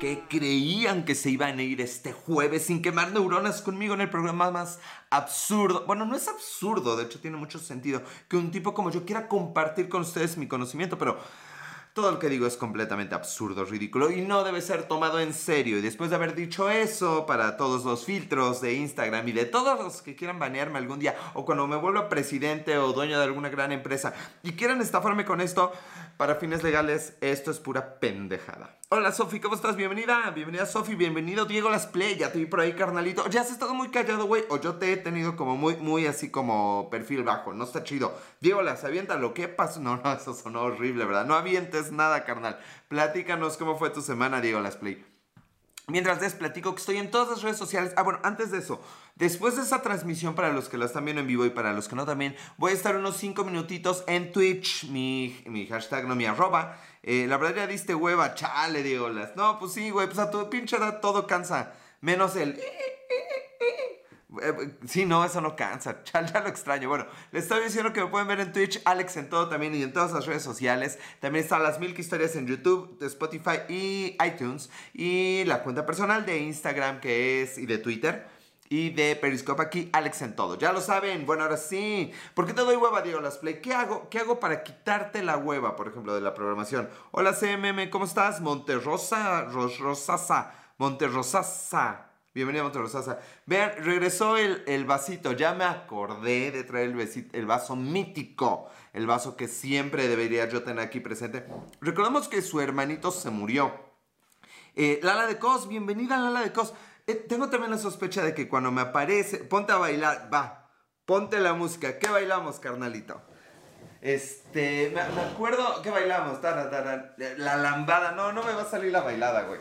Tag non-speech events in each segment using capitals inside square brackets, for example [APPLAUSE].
que creían que se iban a ir este jueves sin quemar neuronas conmigo en el programa más absurdo. Bueno, no es absurdo, de hecho tiene mucho sentido que un tipo como yo quiera compartir con ustedes mi conocimiento, pero todo lo que digo es completamente absurdo, ridículo y no debe ser tomado en serio. Y después de haber dicho eso, para todos los filtros de Instagram y de todos los que quieran banearme algún día, o cuando me vuelva presidente o dueño de alguna gran empresa y quieran estafarme con esto, para fines legales, esto es pura pendejada. Hola Sofi, ¿cómo estás? Bienvenida, bienvenida Sofi, bienvenido Diego Las Play, ya te vi por ahí carnalito. Ya has estado muy callado, güey, o yo te he tenido como muy, muy así como perfil bajo, no está chido. Diego Las, aviéntalo, ¿qué pasó? No, no, eso sonó horrible, ¿verdad? No avientes nada, carnal. Platícanos cómo fue tu semana, Diego Las Play. Mientras les platico que estoy en todas las redes sociales. Ah, bueno, antes de eso, después de esa transmisión para los que la están viendo en vivo y para los que no también, voy a estar unos 5 minutitos en Twitch, mi, mi hashtag, no mi arroba. Eh, la verdad ya diste hueva, chale, Diego Las. No, pues sí, güey, pues a tu pinche edad todo cansa. Menos el... Eh, sí, no, eso no cansa. [LAUGHS] Ya, ya, lo extraño. Bueno, les estoy diciendo que me pueden ver en Twitch, Alex en todo también y en todas las redes sociales. También están las mil historias en YouTube, de Spotify y iTunes. Y la cuenta personal de Instagram que es y de Twitter. Y de Periscope aquí, Alex en todo. Ya lo saben. Bueno, ahora sí. ¿Por qué te doy hueva, Diego Las Play? ¿Qué hago? ¿Qué hago para quitarte la hueva, por ejemplo, de la programación? Hola, CMM, ¿cómo estás? Monterrosa, Ros Rosasa, Monterrosasa. Bienvenido a Monterrosasa. Vean, regresó el, el, vasito. Ya me acordé de traer el, el vaso mítico. El vaso que siempre debería yo tener aquí presente. Recordemos que su hermanito se murió. Eh, Lala de Cos, bienvenida Lala de Cos. Eh, tengo también la sospecha de que cuando me aparece... Ponte a bailar, va. Ponte la música. ¿Qué bailamos, carnalito? Este, me, acuerdo que bailamos. Tara, tara, la lambada. No, no me va a salir la bailada, güey.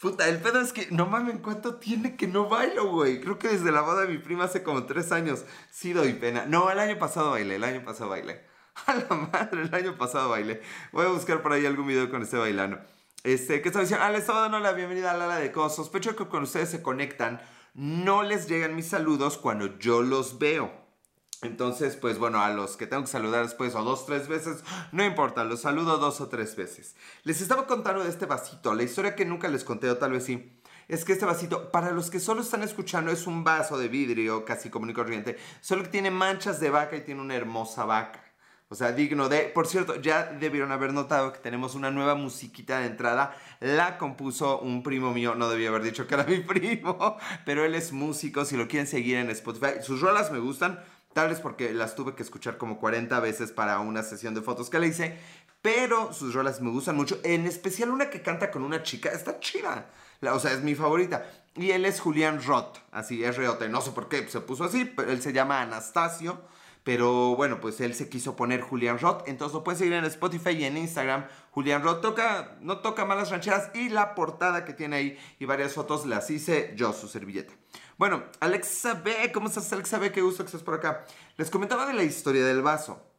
Puta, el pedo es que no mames, ¿cuánto tiene que no bailo, güey? Creo que desde la boda de mi prima hace como tres años. Sí doy pena. No, el año pasado bailé, el año pasado bailé. [LAUGHS] A la madre, el año pasado bailé. Voy a buscar por ahí algún video con este bailando. Este, ¿qué está diciendo? Ah, les estaba dando la bienvenida a Lala de Cos. Sospecho que cuando ustedes se conectan, no les llegan mis saludos cuando yo los veo. Entonces, pues bueno, a los que tengo que saludar después o dos, tres veces, no importa, los saludo dos o tres veces. Les estaba contando de este vasito, la historia que nunca les conté o tal vez sí. Es que este vasito, para los que solo están escuchando, es un vaso de vidrio casi común y corriente, solo que tiene manchas de vaca y tiene una hermosa vaca. O sea, digno de... Por cierto, ya debieron haber notado que tenemos una nueva musiquita de entrada. La compuso un primo mío. No debía haber dicho que era [LAUGHS] mi primo. Pero él es músico. Si lo quieren seguir en Spotify. Sus rolas me gustan. Tal vez porque las tuve que escuchar como 40 veces para una sesión de fotos que le hice. Pero sus rolas me gustan mucho. En especial una que canta con una chica. Está chida. O sea, es mi favorita. Y él es Julián Roth. Así, es Reote. No sé por qué se puso así. Pero él se llama Anastasio. Pero bueno, pues él se quiso poner Julián Roth. Entonces lo pueden seguir en Spotify y en Instagram. Julián Roth toca, no toca malas rancheras. Y la portada que tiene ahí y varias fotos las hice yo, su servilleta. Bueno, Alexa B, ¿cómo estás Alexa B? Qué gusto que estés por acá. Les comentaba de la historia del vaso.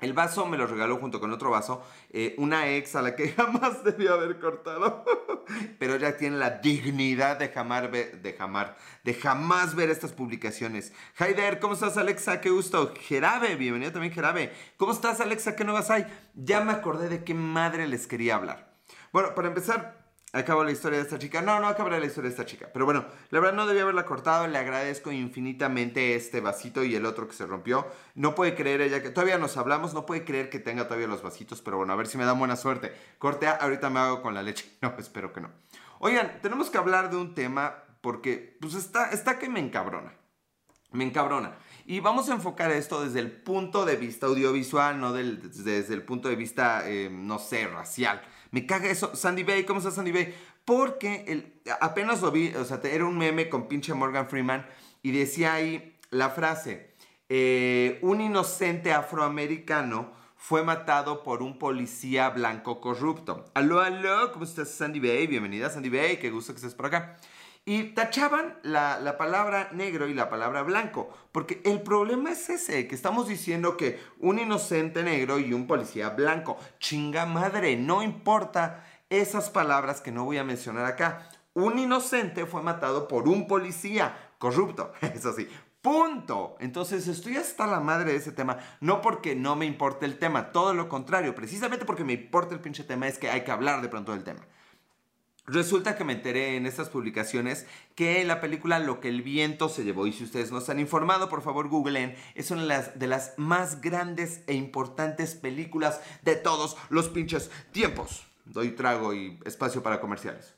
El vaso me lo regaló junto con otro vaso eh, una ex a la que [LAUGHS] jamás debió haber cortado. [LAUGHS] Pero ya tiene la dignidad de jamás ver, de jamás, de jamás ver estas publicaciones. Haider, ¿cómo estás Alexa? Qué gusto. Jerabe, bienvenido también Jerabe. ¿Cómo estás Alexa? ¿Qué nuevas hay? Ya me acordé de qué madre les quería hablar. Bueno, para empezar, Acabo la historia de esta chica. No, no acabaré la historia de esta chica. Pero bueno, la verdad no debía haberla cortado. Le agradezco infinitamente este vasito y el otro que se rompió. No puede creer ella que... Todavía nos hablamos. No puede creer que tenga todavía los vasitos. Pero bueno, a ver si me da buena suerte. Cortea, ahorita me hago con la leche. [LAUGHS] No, espero que no. Oigan, tenemos que hablar de un tema porque pues está, está que me encabrona. Me encabrona. Y vamos a enfocar esto desde el punto de vista audiovisual, no del, desde el punto de vista, eh, no sé, racial. Me caga eso. Sandy Bay, ¿cómo estás Sandy Bay? Porque el, apenas lo vi, o sea, era un meme con pinche Morgan Freeman y decía ahí la frase, eh, un inocente afroamericano fue matado por un policía blanco corrupto. Aló, aló, ¿cómo estás Sandy Bay? Bienvenida Sandy Bay, qué gusto que estés por acá. Y tachaban la, la, palabra negro y la palabra blanco. Porque el problema es ese, que estamos diciendo que un inocente negro y un policía blanco. Chinga madre, no importa esas palabras que no voy a mencionar acá. Un inocente fue matado por un policía corrupto. [LAUGHS] Eso sí. Punto. Entonces estoy hasta la madre de ese tema. No porque no me importe el tema, todo lo contrario. Precisamente porque me importa el pinche tema es que hay que hablar de pronto del tema. Resulta que me enteré en estas publicaciones que la película Lo que el viento se llevó, y si ustedes no están informados, por favor googleen, es una de las, más grandes e importantes películas de todos los pinches tiempos. Doy trago y espacio para comerciales.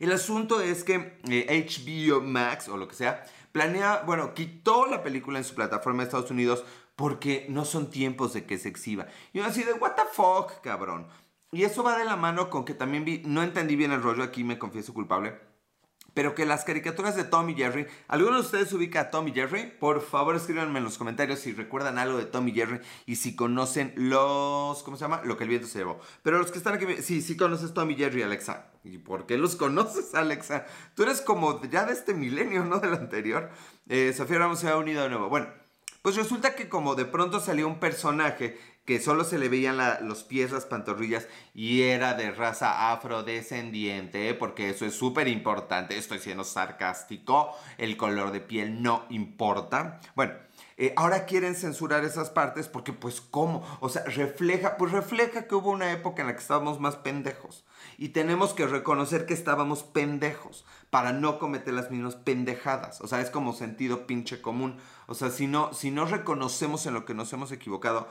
El asunto es que HBO eh, Max o lo que sea planea, bueno, quitó la película en su plataforma de Estados Unidos porque no son tiempos de que se exhiba. Y uno así de, what the fuck, cabrón. Y eso va de la mano con que también vi, no entendí bien el rollo, aquí me confieso culpable, pero que las caricaturas de Tom y Jerry, ¿alguno de ustedes ubica a Tom y Jerry? Por favor escríbanme en los comentarios si recuerdan algo de Tom y Jerry y si conocen los, ¿cómo se llama? Lo que el viento se llevó. Pero los que están aquí, sí, sí conoces Tom y Jerry, Alexa. ¿Y por qué los conoces, [LAUGHS] Alexa? Tú eres como ya de este milenio, ¿no? Del anterior. Eh, Sofía Ramos se ha unido de nuevo. Bueno, pues resulta que como de pronto salió un personaje que solo se le veían los pies, las pantorrillas y era de raza afrodescendiente, porque eso es súper importante, estoy siendo sarcástico, el color de piel no importa. Bueno, eh, ahora quieren censurar esas partes porque pues cómo, o sea, refleja, pues refleja que hubo una época en la que estábamos más pendejos y tenemos que reconocer que estábamos pendejos para no cometer las mismas pendejadas, o sea, es como sentido pinche común, o sea, si no, si no reconocemos en lo que nos hemos equivocado,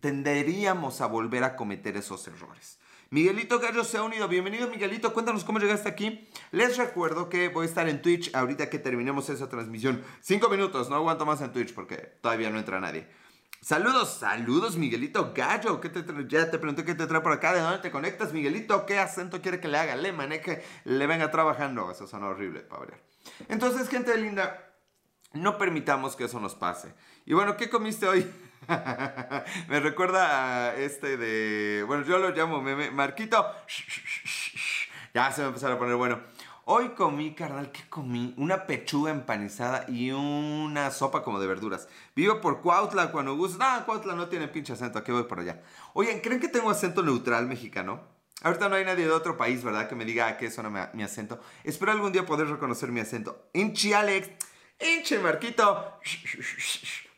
tenderíamos a volver a cometer esos errores. Miguelito Gallo se ha unido. Bienvenido, Miguelito. Cuéntanos cómo llegaste aquí. Les recuerdo que voy a estar en Twitch ahorita que terminemos esa transmisión. Cinco minutos, no aguanto más en Twitch porque todavía no entra nadie. Saludos, saludos, Miguelito Gallo. ¿Qué te ya te pregunté qué te trae por acá. ¿De dónde te conectas, Miguelito? ¿Qué acento quiere que le haga? Le maneje, le venga trabajando. Eso suena horrible, para Entonces, gente linda, no permitamos que eso nos pase. Y bueno, ¿qué comiste hoy? [LAUGHS] me recuerda a este de. Bueno, yo lo llamo meme. Marquito. Ya se me empezó a poner bueno. Hoy comí, carnal, ¿qué comí? Una pechuga empanizada y una sopa como de verduras. Vivo por Cuautla, cuando gusto. No, Cuautla no tiene pinche acento, aquí voy por allá. Oye, ¿creen que tengo acento neutral mexicano? Ahorita no hay nadie de otro país, ¿verdad? Que me diga a qué suena mi, acento. Espero algún día poder reconocer mi acento. Inchi Alex, Inchi Marquito.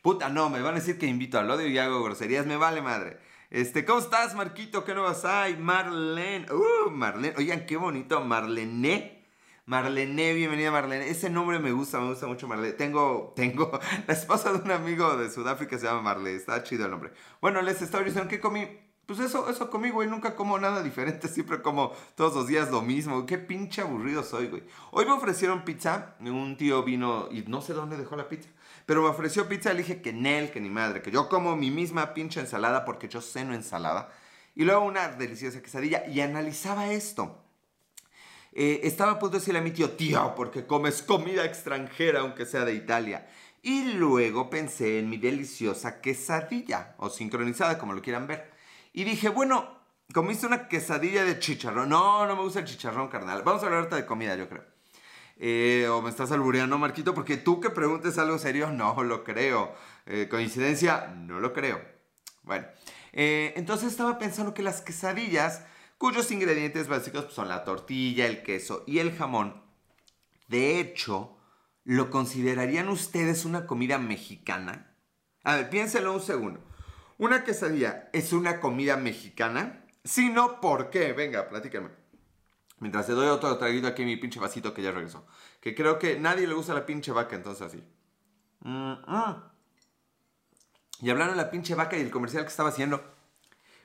Puta, no, me van a decir que invito al odio y hago groserías, me vale madre. Este, ¿cómo estás, Marquito? ¿Qué nuevas hay? Marlene. Uh, Marlene. Oigan, qué bonito. Marlene. Marlene, bienvenida Marlene. Ese nombre me gusta, me gusta mucho Marlene. Tengo, tengo [LAUGHS] la esposa de un amigo de Sudáfrica se llama Marlene. Está chido el nombre. Bueno, les estaba diciendo que comí. Pues eso, eso comí, güey. Nunca como nada diferente. [LAUGHS] Siempre como todos los días lo mismo. Qué pinche aburrido soy, güey. Hoy me ofrecieron pizza. Un tío vino y no sé dónde dejó la pizza. Pero me ofreció pizza, le dije que Nel, que ni madre, que yo como mi misma pinche ensalada porque yo ceno ensalada. Y luego una deliciosa quesadilla y analizaba esto. Eh, estaba a punto de decirle a mi tío, tío, porque comes comida extranjera aunque sea de Italia. Y luego pensé en mi deliciosa quesadilla, o sincronizada, como lo quieran ver. Y dije, bueno, comiste una quesadilla de chicharrón. No, no me gusta el chicharrón, carnal. Vamos a hablar de comida, yo creo. Eh, o me estás albureando, Marquito, porque tú que preguntes algo serio, no lo creo. Eh, coincidencia, no lo creo. Bueno, entonces estaba pensando que las quesadillas, cuyos ingredientes básicos pues, son la tortilla, el queso y el jamón, de hecho, ¿lo considerarían ustedes una comida mexicana? A ver, piénsenlo un segundo. ¿Una quesadilla es una comida mexicana? Si no, ¿por qué? Venga, platíquenme. Mientras te doy otro traguito aquí mi pinche vasito que ya regresó. Que creo que nadie le gusta la pinche vaca, entonces así. Y hablando de la pinche vaca y el comercial que estaba haciendo.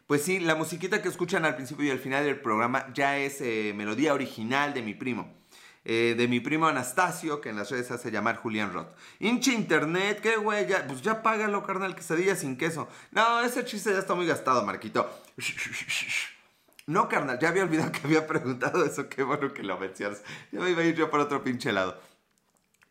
Pues sí, la musiquita que escuchan al principio y al final del programa ya es eh, melodía original de mi primo. Eh, de mi primo Anastasio, que en las redes hace llamar Julián Roth. Hinche internet, qué güey, ya, pues ya págalo, carnal, quesadilla sin queso. No, ese chiste ya está muy gastado, Marquito. No, carnal, ya había olvidado que había preguntado eso. Qué bueno que lo mencionas. Ya me iba a ir yo por otro pinche lado.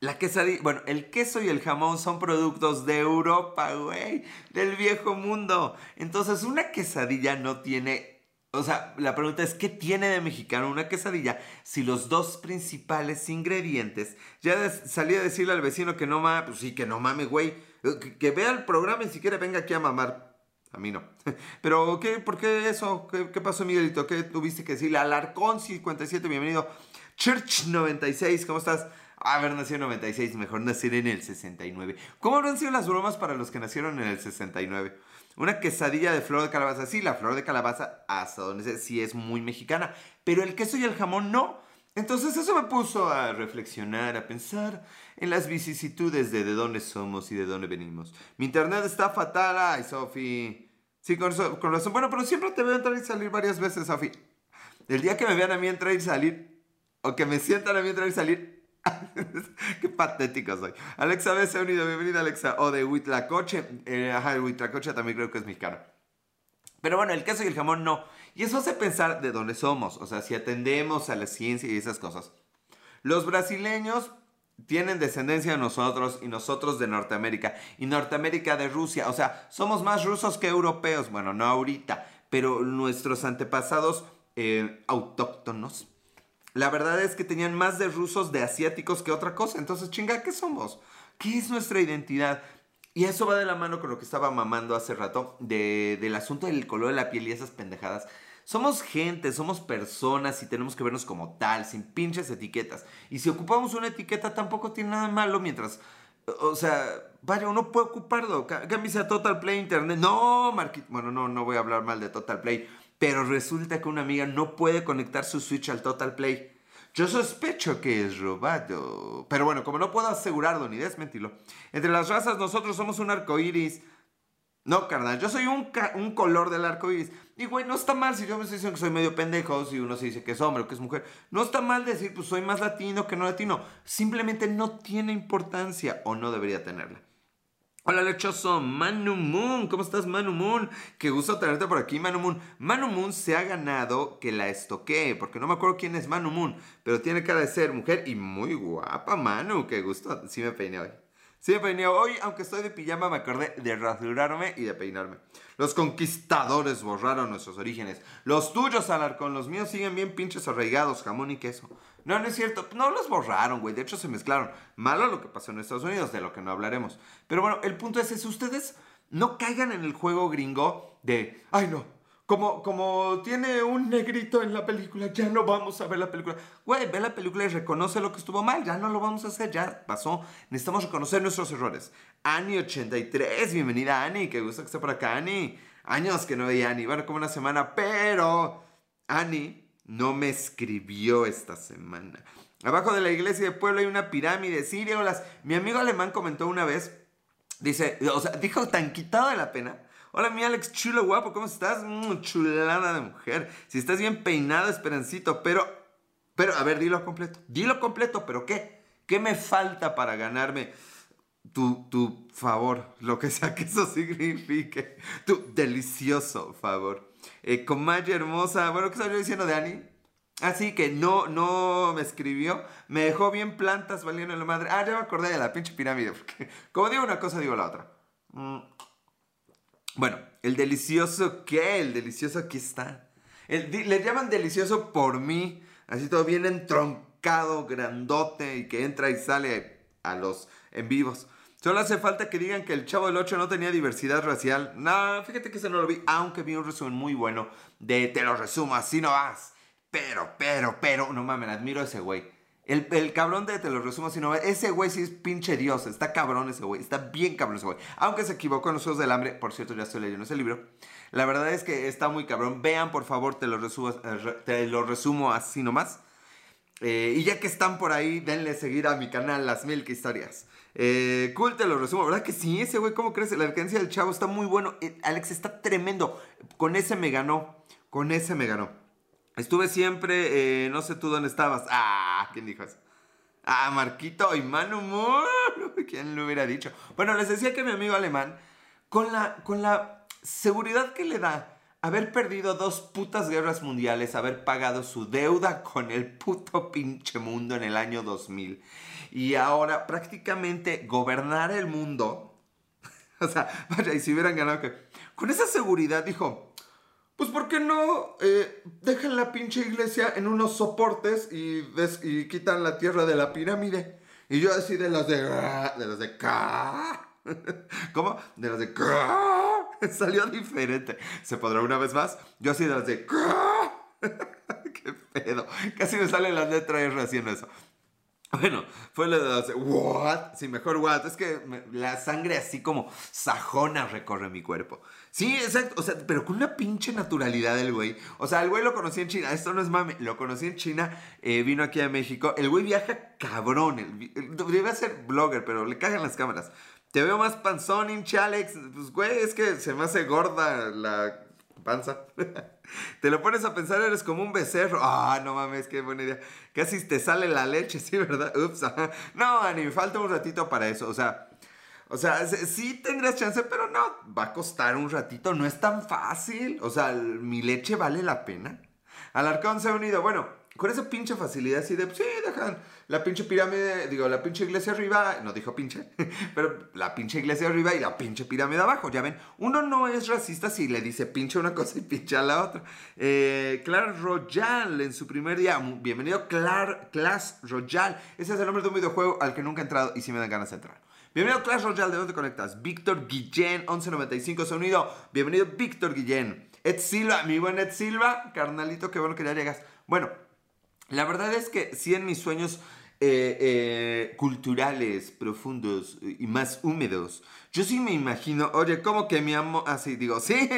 La quesadilla, bueno, el queso y el jamón son productos de Europa, güey, del viejo mundo. Entonces, una quesadilla no tiene, o sea, la pregunta es, ¿qué tiene de mexicano una quesadilla si los dos principales ingredientes, ya salí a decirle al vecino que no mames, pues sí, que no mames, güey, que, que, vea el programa y si quiere venga aquí a mamar. A mí no. [LAUGHS] Pero, ¿qué? ¿Por qué eso? ¿Qué, pasó, Miguelito? ¿Qué tuviste que decirle? Alarcón 57, bienvenido. Church 96, ¿cómo estás? Haber nacido en 96, mejor nacer en el 69. ¿Cómo habrán sido las bromas para los que nacieron en el 69? Una quesadilla de flor de calabaza, sí, la flor de calabaza, hasta donde sé, sí es muy mexicana, pero el queso y el jamón no. Entonces eso me puso a reflexionar, a pensar en las vicisitudes de de dónde somos y de dónde venimos. Mi internet está fatal, ay, Sofi. Sí, con, con razón. Bueno, pero siempre te veo entrar y salir varias veces, Sofi. El día que me vean a mí entrar y salir, o que me sientan a mí entrar y salir, [LAUGHS] Qué patético soy. Alexa B se ha unido. Bienvenida, Alexa. O de Huitlacoche. Eh, ajá, el Huitlacoche también creo que es mexicano. Pero bueno, el queso y el jamón no. Y eso hace pensar de dónde somos. O sea, si atendemos a la ciencia y esas cosas. Los brasileños tienen descendencia de nosotros y nosotros de Norteamérica. Y Norteamérica de Rusia. O sea, somos más rusos que europeos. Bueno, no ahorita. Pero nuestros antepasados eh, autóctonos la verdad es que tenían más de rusos, de asiáticos que otra cosa. Entonces, chinga, ¿qué somos? ¿Qué es nuestra identidad? Y eso va de la mano con lo que estaba mamando hace rato, del asunto del color de la piel y esas pendejadas. Somos gente, somos personas y tenemos que vernos como tal, sin pinches etiquetas. Y si ocupamos una etiqueta tampoco tiene nada malo mientras... O sea, vaya, uno puede ocuparlo. Cámbiese a Total Play Internet. No, Marquito. Bueno, no, no voy a hablar mal de Total Play pero resulta que una amiga no puede conectar su Switch al Total Play. Yo sospecho que es robado. Pero bueno, como no puedo asegurarlo ni desmentirlo, entre las razas nosotros somos un arco iris. No, carnal, yo soy un, color del arco iris. Y güey, no está mal si yo me estoy diciendo que soy medio pendejo, si uno se dice que es hombre o que es mujer. No está mal decir, pues soy más latino que no latino. Simplemente no tiene importancia o no debería tenerla. Hola lechoso, Manu Moon, ¿cómo estás Manu Moon? Qué gusto tenerte por aquí Manu Moon. Manu Moon se ha ganado que la estoquee, porque no me acuerdo quién es Manu Moon, pero tiene cara de ser mujer y muy guapa Manu, qué gusto, sí me peiné hoy. Sí me peiné hoy, aunque estoy de pijama me acordé de rasurarme y de peinarme. Los conquistadores borraron nuestros orígenes. Los tuyos, Alarcón, los míos siguen bien pinches arraigados, jamón y queso. No, no es cierto. No los borraron, güey. De hecho, se mezclaron. Malo lo que pasó en Estados Unidos, de lo que no hablaremos. Pero bueno, el punto es, es ustedes no caigan en el juego gringo de, ay no, como, como tiene un negrito en la película, ya no vamos a ver la película. Güey, ve la película y reconoce lo que estuvo mal, ya no lo vamos a hacer, ya pasó. Necesitamos reconocer nuestros errores. Ani83, bienvenida Ani, qué gusto que esté por acá, Ani. Años que no veía Ani, bueno, como una semana, pero Ani no me escribió esta semana. Abajo de la iglesia de pueblo hay una pirámide. Sí, Mi amigo alemán comentó una vez, dice, o sea, dijo tan quitado de la pena. Hola, mi Alex, chulo guapo, ¿cómo estás? Mm, chulada de mujer. Si estás bien peinado, esperancito, pero, pero, a ver, dilo completo. Dilo completo, pero ¿qué? ¿Qué me falta para ganarme tu, tu favor? Lo que sea que eso signifique. Tu delicioso favor. Eh, Maya hermosa. Bueno, ¿qué estaba yo diciendo de Ani? Así que no, no me escribió. Me dejó bien plantas valiendo la madre. Ah, ya me acordé de la pinche pirámide. Porque [LAUGHS] como digo una cosa, digo la otra. Mm. Bueno, el delicioso, ¿qué? El delicioso aquí está. le llaman delicioso por mí. Así todo bien entroncado, grandote y que entra y sale a los en vivos. Solo hace falta que digan que el Chavo del 8 no tenía diversidad racial. No, fíjate que ese no lo vi, aunque vi un resumen muy bueno de Te lo resumo, así no. Pero, pero, pero, no mames, admiro a ese güey. El, el, cabrón de Te lo resumo así no vas. Ese güey sí es pinche dios. Está cabrón ese güey. Está bien cabrón ese güey. Aunque se equivocó en los Juegos del Hambre. Por cierto, ya estoy leyendo ese libro. La verdad es que está muy cabrón. Vean, por favor, Te lo resumo, eh, te lo resumo así nomás. Eh, y ya que están por ahí, denle seguir a mi canal Las Mil Historias. Eh, cool, te lo resumo. ¿Verdad que sí? Ese güey, ¿cómo crees? La alcance del chavo está muy bueno. Eh, Alex está tremendo. Con ese me ganó. Con ese me ganó. Estuve siempre, eh, no sé tú dónde estabas. Ah, ¿quién dijo eso? Ah, Marquito y Manu Moon. [LAUGHS] ¿Quién lo hubiera dicho? Bueno, les decía que mi amigo alemán, con la, con la seguridad que le da haber perdido dos putas guerras mundiales, haber pagado su deuda con el puto pinche mundo en el año 2000 y ahora prácticamente gobernar el mundo. [LAUGHS] o sea, vaya, y si hubieran ganado que... Con esa seguridad dijo, pues ¿por qué no eh, dejan la pinche iglesia en unos soportes y, quitan la tierra de la pirámide? Y yo así de los de... De los de... [LAUGHS] ¿Cómo? De los de... [LAUGHS] Salió diferente. ¿Se podrá una vez más? Yo así de. [LAUGHS] ¿Qué pedo? Casi me salen las letras R haciendo eso. Bueno, fue lo de ¿what? Sí, mejor what. Es que la sangre así como sajona recorre mi cuerpo. Sí, exacto. O sea, pero con una pinche naturalidad del güey. O sea, el güey lo conocí en China. Esto no es mame. Lo conocí en China. Eh, vino aquí a México. El güey viaja cabrón. Debe ser blogger, pero le cagan las cámaras. Te veo más panzón, hinche Alex. Pues, güey, es que se me hace gorda la panza. [LAUGHS] te lo pones a pensar, eres como un becerro. Ah, no mames, qué buena idea. Casi te sale la leche, [LAUGHS] sí, ¿verdad? Ups. No, me falta un ratito para eso. O sea, o sea, sí tendrías chance, pero no, va a costar un ratito, no es tan fácil. O sea, mi leche vale la pena. Alarcón se ha unido. Bueno, con esa pinche facilidad así de, sí, dejan la pinche pirámide, digo, la pinche iglesia arriba, no dijo pinche, [LAUGHS] pero la pinche iglesia arriba y la pinche pirámide abajo, ya ven, uno no es racista si le dice pinche una cosa y pinche a la otra. Eh, Clash Royale en su primer día, bienvenido Clar, Clash Royale, ese es el nombre de un videojuego al que nunca he entrado y si me dan ganas de entrar. Bienvenido a Clash ¿de dónde conectas? Víctor Guillén, 1195, se unido. Bienvenido Víctor Guillén. Ed Silva, mi buen Ed Silva, carnalito, qué bueno que ya llegas. Bueno, la verdad es que sí en mis sueños eh, eh, culturales, profundos y más húmedos. Yo sí me imagino, oye, ¿cómo que mi amo? Así digo, sí,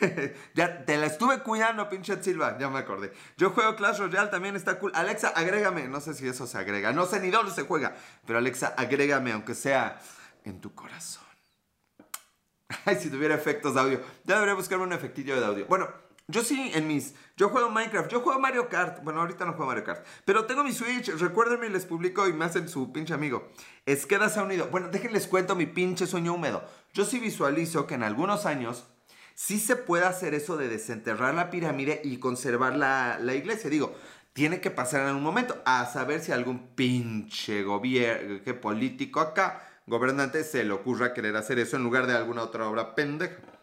[LAUGHS] ya te la estuve cuidando, pinche Silva, ya me acordé. Yo juego Clash Royale, también está cool. Alexa, agrégame, no sé si eso se agrega, no sé ni dónde se juega, pero Alexa, agrégame, aunque sea en tu corazón. [LAUGHS] Ay, si tuviera efectos de audio, ya debería buscarme un efectillo de audio. Bueno, yo sí, en mis. Yo juego Minecraft, yo juego Mario Kart. Bueno, ahorita no juego Mario Kart. Pero tengo mi Switch. Recuérdenme les publico y me hacen su pinche amigo. Esqueda se ha unido. Bueno, déjenles cuento mi pinche sueño húmedo. Yo sí visualizo que en algunos años sí se puede hacer eso de desenterrar la pirámide y conservar la, la iglesia. Digo, tiene que pasar en algún momento. A saber si algún pinche gobierno, político acá, gobernante, se le ocurra querer hacer eso en lugar de alguna otra obra pendeja.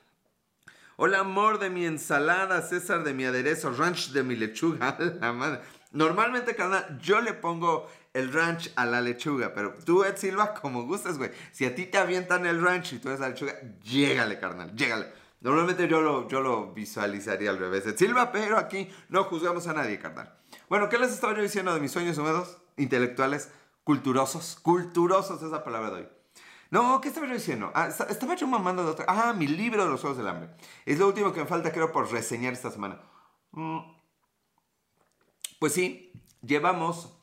Hola amor de mi ensalada, César de mi aderezo, ranch de mi lechuga. [LAUGHS] La madre. Normalmente, carnal, yo le pongo el ranch a la lechuga, pero tú, Ed Silva, [LAUGHS] como gustes, güey. Si a ti te avientan el ranch y tú eres la lechuga, llégale, carnal, llégale. Normalmente yo lo, yo lo visualizaría al revés, Ed Silva, pero aquí no juzgamos a nadie, carnal. Bueno, ¿qué les estaba yo diciendo de mis sueños húmedos? Intelectuales, culturosos, culturosos, esa palabra de hoy. No, ¿qué estaba yo diciendo? Ah, estaba yo mamando de otra. Ah, mi libro de los Juegos del Hambre. Es lo último que me falta, creo, por reseñar esta semana. Mm. Pues sí, llevamos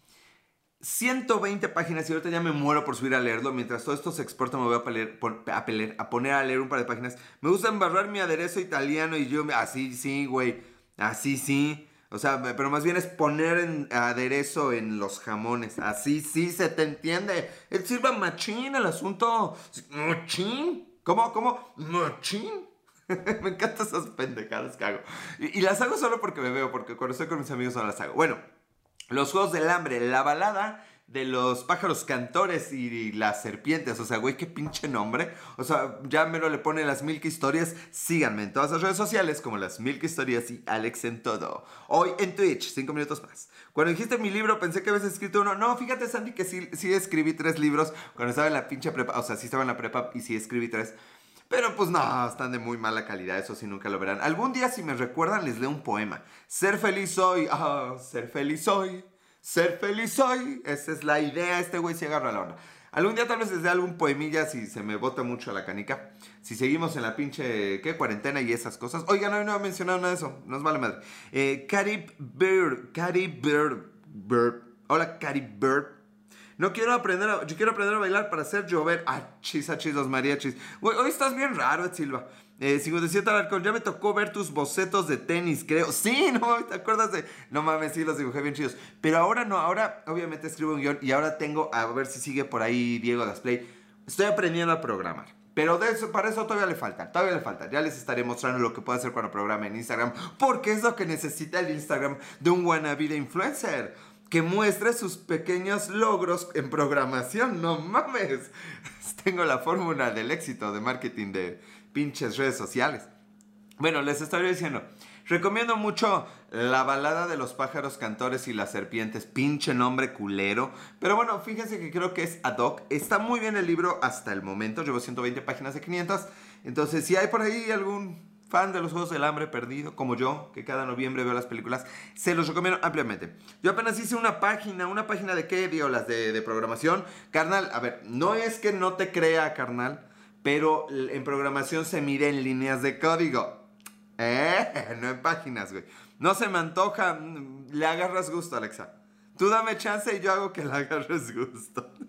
120 páginas y ahorita ya me muero por subir a leerlo. Mientras todo esto se exporta, me voy a, a, poner a leer un par de páginas. Me gusta embarrar mi aderezo italiano y yo, así sí, güey. Así sí. O sea, pero más bien es poner en aderezo en los jamones. Así sí se te entiende. Él sirva machín el asunto. ¿Machín? ¿Cómo? ¿Cómo? ¿Machín? [LAUGHS] me encantan esas pendejadas que hago. Y, y, las hago solo porque me veo, porque cuando estoy con mis amigos no las hago. Bueno, los Juegos del Hambre, la balada de los pájaros cantores y las serpientes. O sea, güey, qué pinche nombre. O sea, ya me lo le pone las mil historias. Síganme en todas las redes sociales como las mil historias y Alex en todo. Hoy en Twitch, cinco minutos más. Cuando dijiste mi libro, pensé que habías escrito uno. No, fíjate, Sandy, que sí escribí tres libros cuando estaba en la pinche prepa. O sea, sí estaba en la prepa y sí escribí tres. Pero pues no, están de muy mala calidad, eso sí nunca lo verán. Algún día, si me recuerdan, les leo un poema. Ser feliz hoy, ah, ser feliz hoy ser feliz hoy. Esa es la idea. Este güey se agarra la onda. Algún día tal vez les dé algún poemilla si se me bota mucho la canica. Si seguimos en la pinche, ¿qué? Cuarentena y esas cosas. Oigan, hoy no he mencionado nada de eso. Nos vale madre. Eh, Carib Bird. Carib Bird. Bird. Hola, Carib Bird. No quiero aprender a, yo quiero aprender a bailar para hacer llover. Ah, chis, ah, chis, los mariachis. Güey, hoy estás bien raro, Silva. Eh, 57 Alarcón, ya me tocó ver tus bocetos de tenis, creo. [LAUGHS] Sí, no, ¿te acuerdas de...? No mames, sí, los dibujé bien chidos. Pero ahora no, ahora obviamente escribo un guion y ahora tengo, a ver si sigue por ahí Diego Display. Estoy aprendiendo a programar. Pero para eso todavía le falta, todavía le falta. Ya les estaré mostrando lo que puedo hacer cuando programe en Instagram. Porque es lo que necesita el Instagram de un wannabe influencer. Que muestre sus pequeños logros en programación. No mames. [LAUGHS] Tengo la fórmula del éxito de marketing de pinches redes sociales. Bueno, les estoy diciendo, recomiendo mucho La balada de los pájaros cantores y las serpientes, pinche nombre culero. Pero bueno, fíjense que creo que es ad hoc. Está muy bien el libro hasta el momento, llevo 120 páginas de 500. Entonces, si hay por ahí algún fan de los Juegos del Hambre perdido, como yo, que cada noviembre veo las películas, se los recomiendo ampliamente. Yo apenas hice una página, una página de qué, las de, de programación. Carnal, a ver, no es que no te crea, carnal, pero en programación se mide en líneas de código. ¿Eh? [LAUGHS] No en páginas, güey. No se me antoja, mm, le agarras gusto, Alexa. Tú dame chance y yo hago que le [LAUGHS] agarres gusto. [LAUGHS]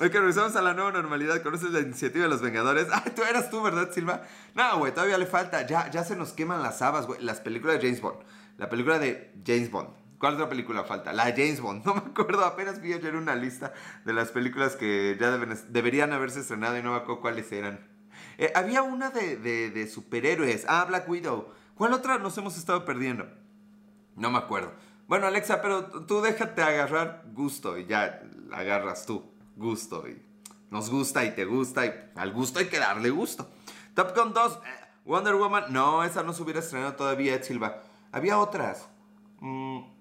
Ok, regresamos a la nueva normalidad. ¿Conoces la iniciativa de los Vengadores? Ah, tú eras tú, ¿verdad, Silva? No, güey, todavía le falta. Ya, ya se nos queman las habas, güey. Las películas de James Bond. La película de James Bond. ¿Cuál otra película falta? La James Bond. [LAUGHS] No me acuerdo, apenas vi ayer una lista de las películas que ya deberían haberse estrenado y no me acuerdo cuáles eran. Eh, había una de superhéroes. Ah, Black Widow. ¿Cuál otra nos hemos estado perdiendo? No me acuerdo. Bueno, Alexa, pero tú déjate agarrar gusto y ya agarras tú gusto. Y nos gusta y te gusta y al gusto hay que darle gusto. Top Gun 2, eh, Wonder Woman, no, esa no se hubiera estrenado todavía, Ed Silva. Había otras. Mm,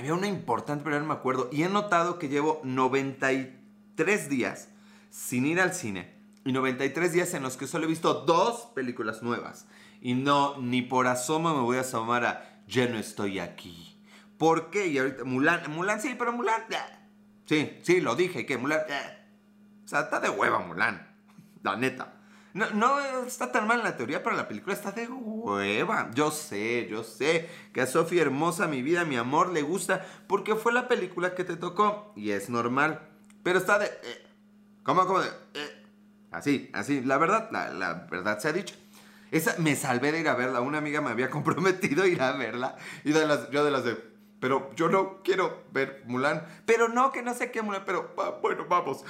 había una importante, pero no me acuerdo. Y he notado que llevo 93 días sin ir al cine. Y 93 días en los que solo he visto dos películas nuevas. Y no, ni por asomo me voy a asomar a Ya no estoy aquí. ¿Por qué? Y ahorita, Mulan, Mulan sí, pero Mulan... Sí, sí, lo dije, que Mulan... O sea, está de hueva Mulan. La neta. No, no está tan mal la teoría, pero la película está de hueva. Yo sé, yo sé que a Sofía Hermosa, mi vida, mi amor, le gusta porque fue la película que te tocó y es normal. Pero está de... Eh, ¿Cómo, cómo de...? Eh, así, así. La verdad, la, la verdad se ha dicho. Esa, me salvé de ir a verla. Una amiga me había [LAUGHS] comprometido ir a verla. Y de las, yo de las de, pero yo no quiero ver Mulan. Pero no, que no sé qué Mulan, pero bueno, vamos.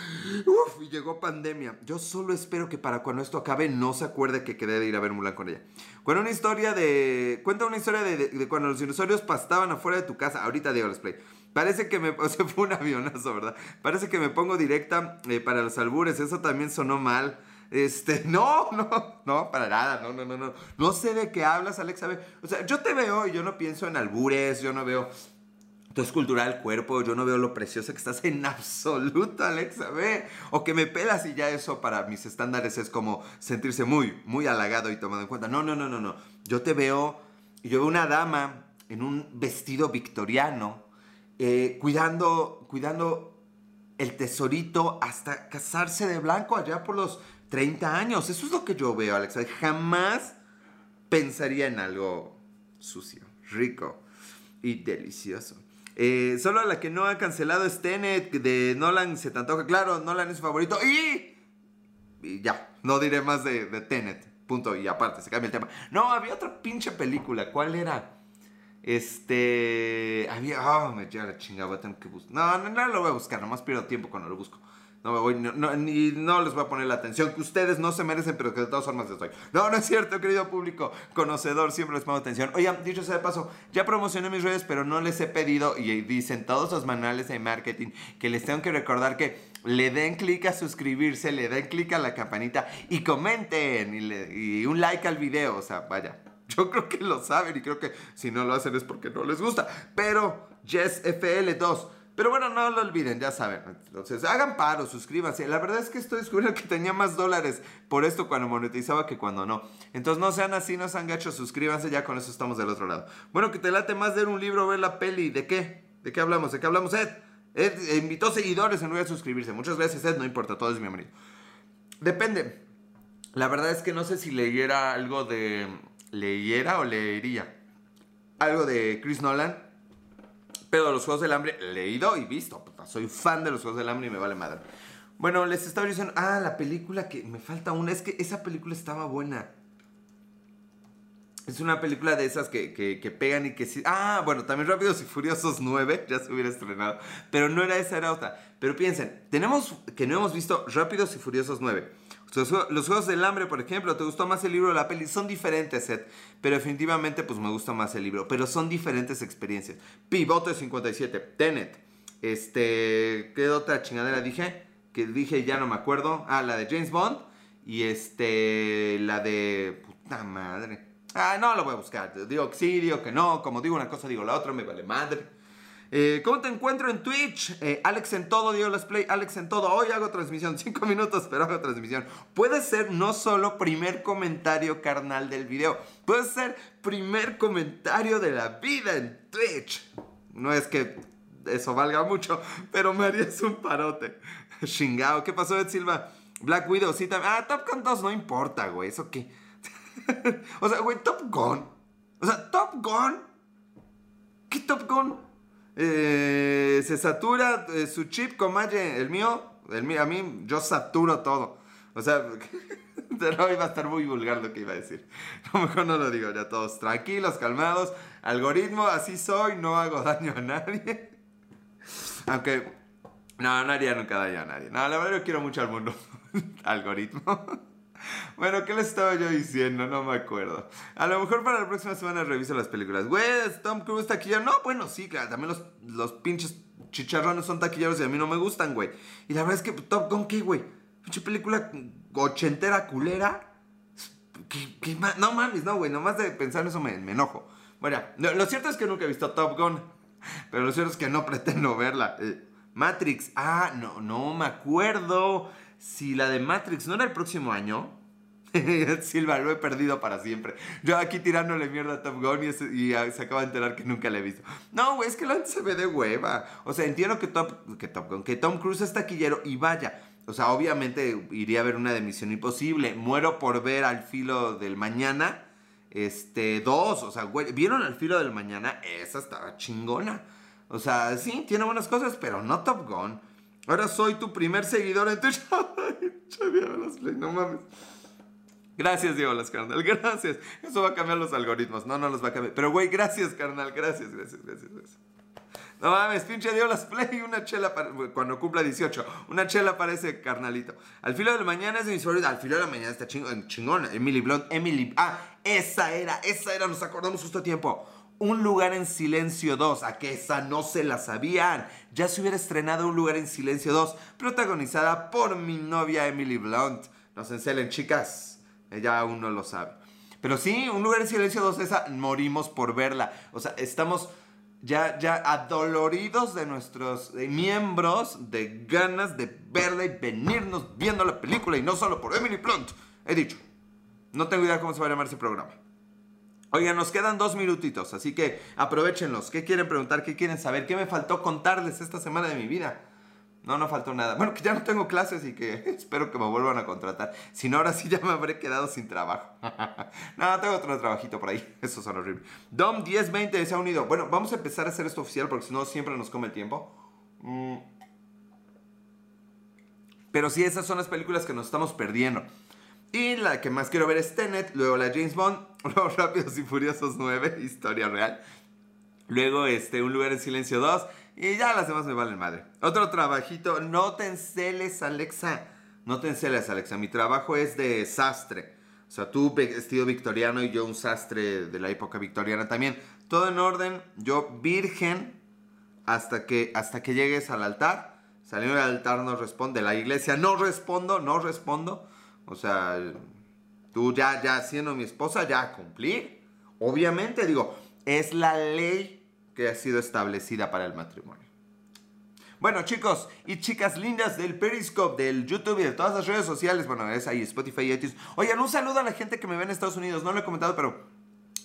Uf, y llegó pandemia. Yo solo espero que para cuando esto acabe no se acuerde que quedé de ir a ver Mulan con ella. Cuenta una historia de. Cuenta una historia de, cuando los dinosaurios pastaban afuera de tu casa. Ahorita digo les play. Parece que me. [LAUGHS] O fue un avionazo, ¿verdad? Parece que me pongo directa eh, para los albures. Eso también sonó mal. Este, [LAUGHS] no, no, no, para nada, no, no, no, no. No sé de qué hablas, Alexa. O sea, yo te veo y yo no pienso en albures, yo no veo tu escultural cuerpo, yo no veo lo preciosa que estás en [LAUGHS] absoluto, Alexa, ve. O que me pelas y ya eso para mis estándares es como sentirse muy, muy halagado y tomado en cuenta. No, no, no, no, no. Yo te veo, yo veo una dama en un vestido victoriano, eh, cuidando, cuidando el tesorito hasta casarse de blanco allá por los 30 años. Eso es lo que yo veo, Alexa. Jamás pensaría en algo sucio, rico y delicioso. Eh, solo la que no ha cancelado es Tenet de Nolan se te antoja. Claro, Nolan es su favorito. Y, y ya, no diré más de, de, Tenet. Punto. Y aparte, se cambia el tema. No, había otra pinche película. ¿Cuál era? Este. Había. Oh, me llega la chingada. Tengo que buscar. No, no, no lo voy a buscar. Nomás pierdo tiempo cuando lo busco. No me voy, no, ni, no les voy a poner la atención que ustedes no se merecen, pero que de todas formas estoy. No, no es cierto, querido público conocedor, siempre les pongo atención. Oigan, dicho sea de paso, ya promocioné mis redes, pero no les he pedido, y dicen todos los manuales de marketing, que les tengo que recordar que le den clic a suscribirse, le den clic a la campanita y comenten y, un like al video. O sea, vaya, [LAUGHS] yo creo que lo saben y creo que si no lo hacen es porque no les gusta. Pero, Jess FL2 pero bueno, no lo olviden, ya saben. Entonces, hagan paro, suscríbanse. La verdad es que estoy descubriendo que tenía más dólares por esto cuando monetizaba que cuando no. Entonces, no sean así, no sean gachos, suscríbanse, ya con eso estamos del otro lado. Bueno, que te late más ver un libro, ver la peli. ¿De qué? ¿De qué hablamos? ¿De qué hablamos, Ed? Ed invitó seguidores en lugar de suscribirse. Muchas gracias, Ed, no importa, todo es bienvenido. Depende. La verdad es que no sé si leyera algo de... ¿Leyera o leería? Algo de Chris Nolan pero los Juegos del Hambre, leído y visto. Soy fan de los Juegos del Hambre y me vale madre. Bueno, les estaba diciendo, ah, la película que me falta una, es que esa película estaba buena. Es una película de esas que, que, pegan y que sí. Ah, bueno, también Rápidos y Furiosos 9, ya se hubiera estrenado. Pero no era esa, era otra. Pero piensen, tenemos que no hemos visto Rápidos y Furiosos 9. Los Juegos del Hambre, por ejemplo, ¿te gustó más el libro o la peli? Son diferentes, Seth. Pero definitivamente, pues me gusta más el libro. Pero son diferentes experiencias. Pivote 57, Tenet. Este, ¿qué otra chingadera dije? Que dije, ya no me acuerdo. Ah, la de James Bond. Y este, la de... Puta madre. Ah, no lo voy a buscar. Digo que que no. Como digo una cosa, digo la otra, me vale madre. Eh, ¿Cómo te encuentro en Twitch? Eh, Alex en todo, Diego Let's Play, Alex en todo. Hoy hago transmisión, [LAUGHS] cinco minutos, pero hago transmisión. Puede ser no solo primer comentario carnal del video, puede ser primer comentario de la vida en Twitch. No es que eso valga mucho, [LAUGHS] pero me harías un parote. [LAUGHS] Chingao, ¿qué pasó, Ed Silva? Black Widow, sí, también. Ah, Top Gun 2 no importa, güey, ¿eso qué? o sea, güey, Top Gun. O sea, Top Gun. ¿Qué Top Gun? Eh, se satura eh, su chip, comalle, el mío, el mío, a mí, yo saturo todo. O sea, [LAUGHS] no iba a estar muy vulgar lo que iba a decir. [LAUGHS] A lo mejor no lo digo, ya todos tranquilos, calmados. Algoritmo, así soy, no hago daño a nadie. [LAUGHS] Aunque, no, no haría nunca daño a nadie. No, la verdad yo quiero mucho al mundo. Algoritmo. Bueno, ¿qué les estaba yo diciendo? No me acuerdo. A lo mejor para la próxima semana reviso las películas. Güey, Tom Cruise taquillero. No, bueno, sí, claro. También los, los pinches chicharrones son taquilleros y a mí no me gustan, güey. Y la verdad es que Top Gun, ¿qué, güey? Pinche película ochentera culera. ¿Qué, no mames, no, güey. Nomás de pensar en eso me, enojo. Bueno, lo, cierto es que nunca he visto Top Gun. Pero lo cierto es que no pretendo verla. Eh, Matrix. Ah, no, no me acuerdo si la de Matrix no era el próximo año, [LAUGHS] Silva, lo he perdido para siempre. Yo aquí tirándole mierda a Top Gun y, se acaba de enterar que nunca la he visto. No, güey, es que la se ve de hueva. O sea, entiendo que, Top, que, Top Gun, que Tom Cruise es taquillero y vaya. O sea, obviamente iría a ver una de Misión Imposible. Muero por ver al filo del mañana. Este, dos. O sea, güey, ¿vieron al filo del mañana? Esa estaba chingona. O sea, sí, tiene buenas cosas, pero no Top Gun. Ahora soy tu primer seguidor en Twitch. [LAUGHS] no mames. Gracias, Diego Las carnal. Gracias. Eso va a cambiar los algoritmos. No, no los va a cambiar. Pero, güey, gracias, carnal. Gracias, gracias, gracias, gracias. No mames, pinche Diego Las Play. Una chela para, cuando cumpla 18. Una chela para ese carnalito. Al filo de la mañana es de mis. Al filo de la mañana está chingón. chingona. Emily Blunt. Emily. Ah, esa era. Esa era. Nos acordamos justo a tiempo. Un lugar en silencio 2, a que esa no se la sabían. Ya se hubiera estrenado Un lugar en silencio 2, protagonizada por mi novia Emily Blunt. No se encelen, chicas. Ella aún no lo sabe. Pero sí, Un lugar en silencio 2, esa morimos por verla. O sea, estamos ya, ya adoloridos de nuestros miembros, de ganas de verla y venirnos viendo la película y no solo por Emily Blunt. He dicho, no tengo idea cómo se va a llamar ese programa. Oigan, nos quedan dos minutitos, así que aprovechenlos. ¿Qué quieren preguntar? ¿Qué quieren saber? ¿Qué me faltó contarles esta semana de mi vida? No, no faltó nada. Bueno, que ya no tengo clases y que [LAUGHS] espero que me vuelvan a contratar. Si no, ahora sí ya me habré quedado sin trabajo. [LAUGHS] no, tengo otro trabajito por ahí. [LAUGHS] Eso son horrible. Dom 1020 se ha unido. Bueno, vamos a empezar a hacer esto oficial porque si no siempre nos come el tiempo. Mm. Pero sí, esas son las películas que nos estamos perdiendo. Y la que más quiero ver es Tenet, luego la James Bond, [LAUGHS] luego Rápidos y Furiosos 9, historia real. Luego este, Un lugar en silencio 2 y ya las demás me valen madre. Otro trabajito, no te enceles Alexa, no te enceles Alexa, mi trabajo es de sastre. O sea, tú vestido victoriano y yo un sastre de la época victoriana también. Todo en orden, yo virgen hasta que, hasta que llegues al altar. Saliendo del altar no responde, la iglesia no respondo, no respondo. O sea, tú ya, ya siendo mi esposa, ya cumplir. Obviamente, digo, es la ley que ha sido establecida para el matrimonio. Bueno, chicos y chicas lindas del Periscope, del YouTube y de todas las redes sociales, bueno, es ahí Spotify y iTunes. Oigan, un saludo a la gente que me ve en Estados Unidos, no lo he comentado, pero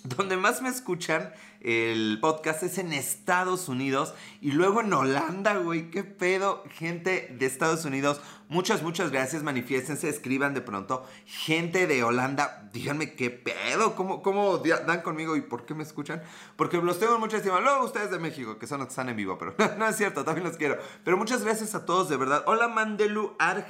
donde más me escuchan el podcast es en Estados Unidos y luego en Holanda, güey. ¿Qué pedo? Gente de Estados Unidos, muchas, muchas gracias. Manifiéstense, escriban de pronto. Gente de Holanda, díganme qué pedo, cómo, cómo dan conmigo y por qué me escuchan. Porque los tengo en mucha estima. Luego ustedes de México, que son los que están en vivo, pero [LAUGHS] no es cierto, también los quiero. Pero muchas gracias a todos, de verdad. Hola, Mandelu Arg.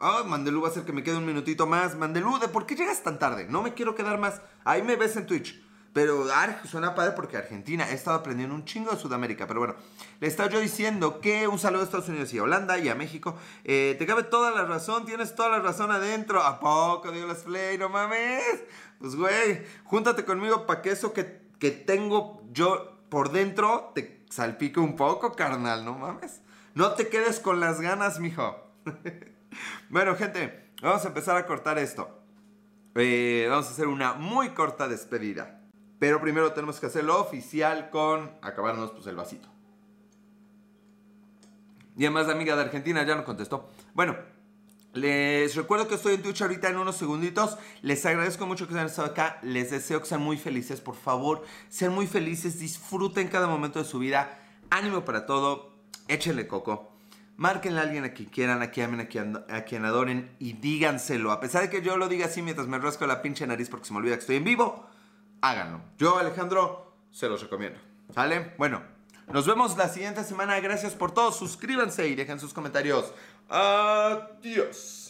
Oh, Mandelu va a hacer que me quede un minutito más. Mandelu, ¿de por qué llegas tan tarde? No me quiero quedar más. Ahí me ves en Twitch. Pero suena padre porque Argentina, he estado aprendiendo un chingo de Sudamérica. Pero bueno, le estaba yo diciendo que un saludo a Estados Unidos y a Holanda y a México. Eh, te cabe toda la razón, tienes toda la razón adentro. ¿A poco, Dios las play? No mames. Pues güey, júntate conmigo para que eso que, que tengo yo por dentro te salpique un poco, carnal. No mames. No te quedes con las ganas, mijo. [LAUGHS] bueno, gente, vamos a empezar a cortar esto. Eh, vamos a hacer una muy corta despedida. Pero primero tenemos que hacerlo oficial con acabarnos pues el vasito. Y además la amiga de Argentina ya no contestó. Bueno, les recuerdo que estoy en Twitch ahorita en unos segunditos. Les agradezco mucho que hayan estado acá. Les deseo que sean muy felices, por favor. Sean muy felices, disfruten cada momento de su vida. Ánimo para todo. Échenle coco. Márquenle a alguien a quien quieran, a quien amen, a quien, a quien adoren y díganselo. A pesar de que yo lo diga así mientras me rasco la pinche nariz porque se me olvida que estoy en vivo, háganlo. Yo, Alejandro, se los recomiendo. ¿Sale? Bueno, nos vemos la siguiente semana. Gracias por todo. Suscríbanse y dejen sus comentarios. Adiós.